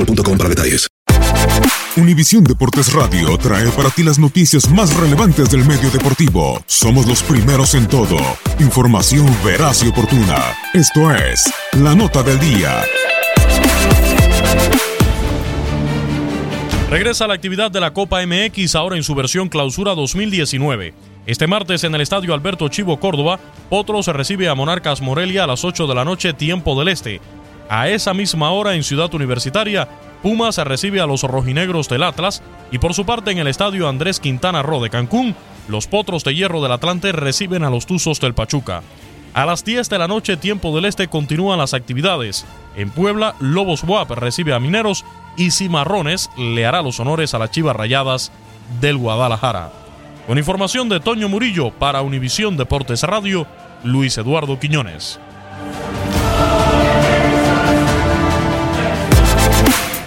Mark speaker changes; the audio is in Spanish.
Speaker 1: boostmobile.com para detalles.
Speaker 2: Univisión Deportes Radio trae para ti las noticias más relevantes del medio deportivo. Somos los primeros en todo. Información veraz y oportuna. Esto es La Nota del Día.
Speaker 3: Regresa la actividad de la Copa MX ahora en su versión clausura 2019. Este martes en el estadio Alberto Chivo Córdoba, Potro se recibe a Monarcas Morelia a las 8 de la noche tiempo del este. A esa misma hora en Ciudad Universitaria, Pumas recibe a los rojinegros del Atlas y por su parte en el estadio Andrés Quintana Roo de Cancún, los Potros de Hierro del Atlante reciben a los Tuzos del Pachuca. A las 10 de la noche tiempo del este continúan las actividades. En Puebla, Lobos WAP recibe a Mineros y Cimarrones le hará los honores a las Chivas Rayadas del Guadalajara. Con información de Toño Murillo para Univisión Deportes Radio, Luis Eduardo Quiñones.